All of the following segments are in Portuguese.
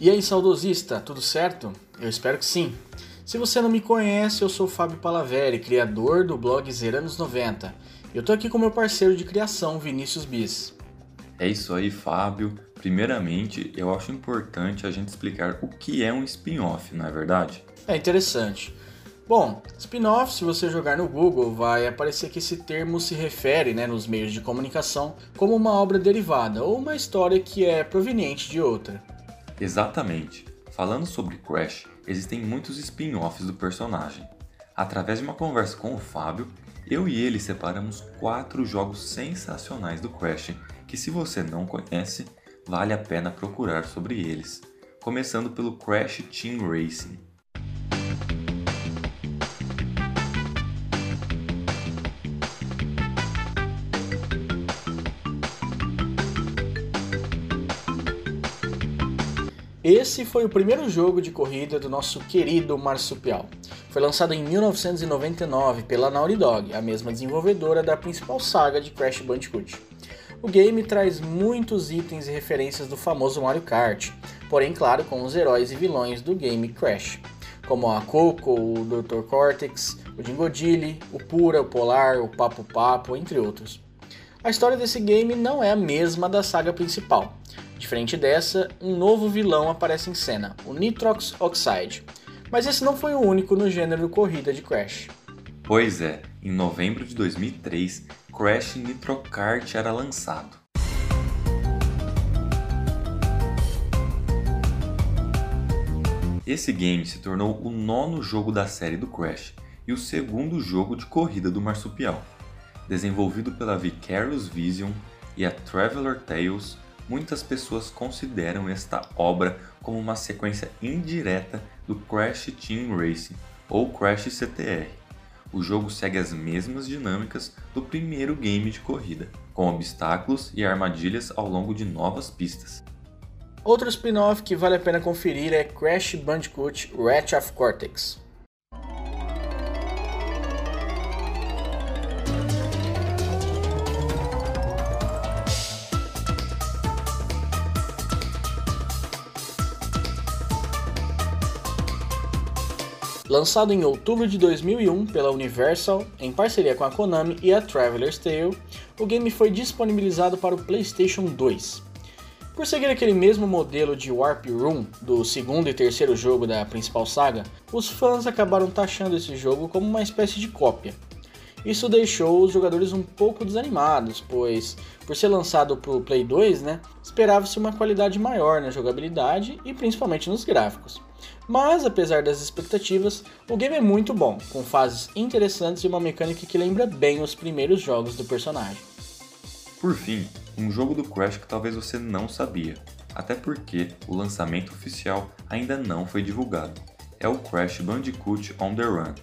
E aí, saudosista, tudo certo? Eu espero que sim. Se você não me conhece, eu sou o Fábio Palaveri, criador do blog Zeranos 90. Eu tô aqui com meu parceiro de criação, Vinícius Bis. É isso aí, Fábio. Primeiramente, eu acho importante a gente explicar o que é um spin-off, não é verdade? É interessante. Bom, spin-off, se você jogar no Google, vai aparecer que esse termo se refere, né, nos meios de comunicação, como uma obra derivada ou uma história que é proveniente de outra. Exatamente. Falando sobre Crash, existem muitos spin-offs do personagem. Através de uma conversa com o Fábio, eu e ele separamos quatro jogos sensacionais do Crash que, se você não conhece, vale a pena procurar sobre eles. Começando pelo Crash Team Racing. Esse foi o primeiro jogo de corrida do nosso querido marsupial. Foi lançado em 1999 pela Naughty Dog, a mesma desenvolvedora da principal saga de Crash Bandicoot. O game traz muitos itens e referências do famoso Mario Kart, porém, claro, com os heróis e vilões do game Crash, como a Coco, o Dr. Cortex, o Dingodili, o Pura, o Polar, o Papo Papo, entre outros. A história desse game não é a mesma da saga principal, Diferente dessa, um novo vilão aparece em cena, o Nitrox Oxide. Mas esse não foi o único no gênero corrida de Crash. Pois é, em novembro de 2003, Crash Nitro Kart era lançado. Esse game se tornou o nono jogo da série do Crash e o segundo jogo de corrida do marsupial. Desenvolvido pela Vicarious Vision e a Traveler Tales, muitas pessoas consideram esta obra como uma sequência indireta do Crash Team Racing ou Crash CTR. O jogo segue as mesmas dinâmicas do primeiro game de corrida, com obstáculos e armadilhas ao longo de novas pistas. Outro spin-off que vale a pena conferir é Crash Bandicoot Ratchet of Cortex. Lançado em outubro de 2001 pela Universal, em parceria com a Konami e a Traveler's Tale, o game foi disponibilizado para o PlayStation 2. Por seguir aquele mesmo modelo de Warp Room do segundo e terceiro jogo da principal saga, os fãs acabaram taxando esse jogo como uma espécie de cópia. Isso deixou os jogadores um pouco desanimados, pois, por ser lançado para o Play 2, né, esperava-se uma qualidade maior na jogabilidade e principalmente nos gráficos. Mas, apesar das expectativas, o game é muito bom, com fases interessantes e uma mecânica que lembra bem os primeiros jogos do personagem. Por fim, um jogo do Crash que talvez você não sabia, até porque o lançamento oficial ainda não foi divulgado. É o Crash Bandicoot On The Run.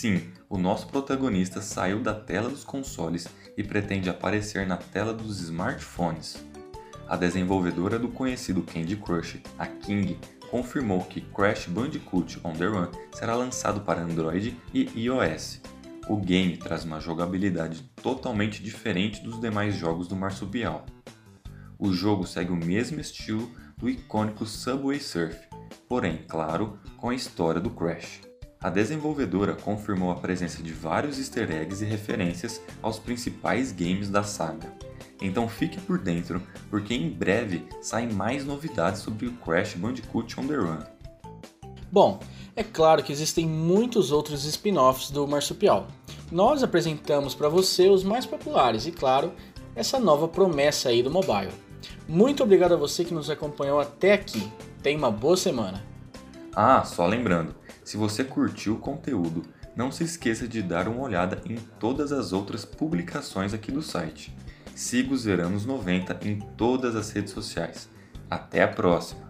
Sim, o nosso protagonista saiu da tela dos consoles e pretende aparecer na tela dos smartphones. A desenvolvedora do conhecido Candy Crush, a King, confirmou que Crash Bandicoot On The Run será lançado para Android e iOS. O game traz uma jogabilidade totalmente diferente dos demais jogos do marsupial. O jogo segue o mesmo estilo do icônico Subway Surf, porém, claro, com a história do Crash. A desenvolvedora confirmou a presença de vários easter eggs e referências aos principais games da saga. Então fique por dentro, porque em breve saem mais novidades sobre o Crash Bandicoot On The Run. Bom, é claro que existem muitos outros spin-offs do Marsupial. Nós apresentamos para você os mais populares e, claro, essa nova promessa aí do mobile. Muito obrigado a você que nos acompanhou até aqui. Tenha uma boa semana. Ah, só lembrando, se você curtiu o conteúdo, não se esqueça de dar uma olhada em todas as outras publicações aqui do site. Siga os Veranos 90 em todas as redes sociais. Até a próxima!